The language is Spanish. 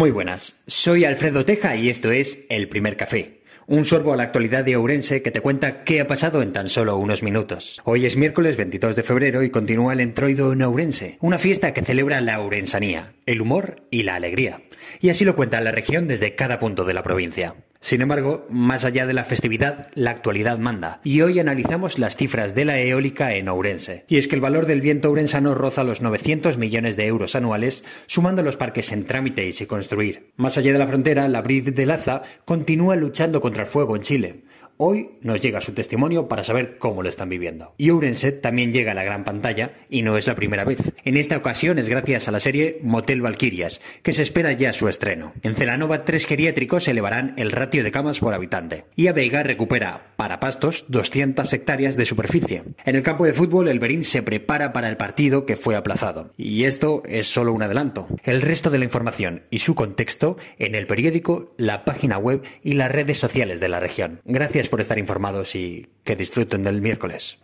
Muy buenas, soy Alfredo Teja y esto es El Primer Café. Un sorbo a la actualidad de Ourense que te cuenta qué ha pasado en tan solo unos minutos. Hoy es miércoles 22 de febrero y continúa el Entroido en Ourense, una fiesta que celebra la ourensanía, el humor y la alegría. Y así lo cuenta la región desde cada punto de la provincia. Sin embargo, más allá de la festividad, la actualidad manda. Y hoy analizamos las cifras de la eólica en Ourense. Y es que el valor del viento ourensano roza los 900 millones de euros anuales, sumando los parques en trámite y sin construir. Más allá de la frontera, la Brid de Laza continúa luchando contra el fuego en Chile. Hoy nos llega su testimonio para saber cómo lo están viviendo. Y Ourense también llega a la gran pantalla y no es la primera vez. En esta ocasión es gracias a la serie Motel Valquirias, que se espera ya su estreno. En Celanova, tres geriátricos elevarán el ratio de camas por habitante. Y a Veiga recupera, para pastos, 200 hectáreas de superficie. En el campo de fútbol, el Berín se prepara para el partido que fue aplazado. Y esto es solo un adelanto. El resto de la información y su contexto en el periódico, la página web y las redes sociales de la región. Gracias por estar informados y que disfruten del miércoles.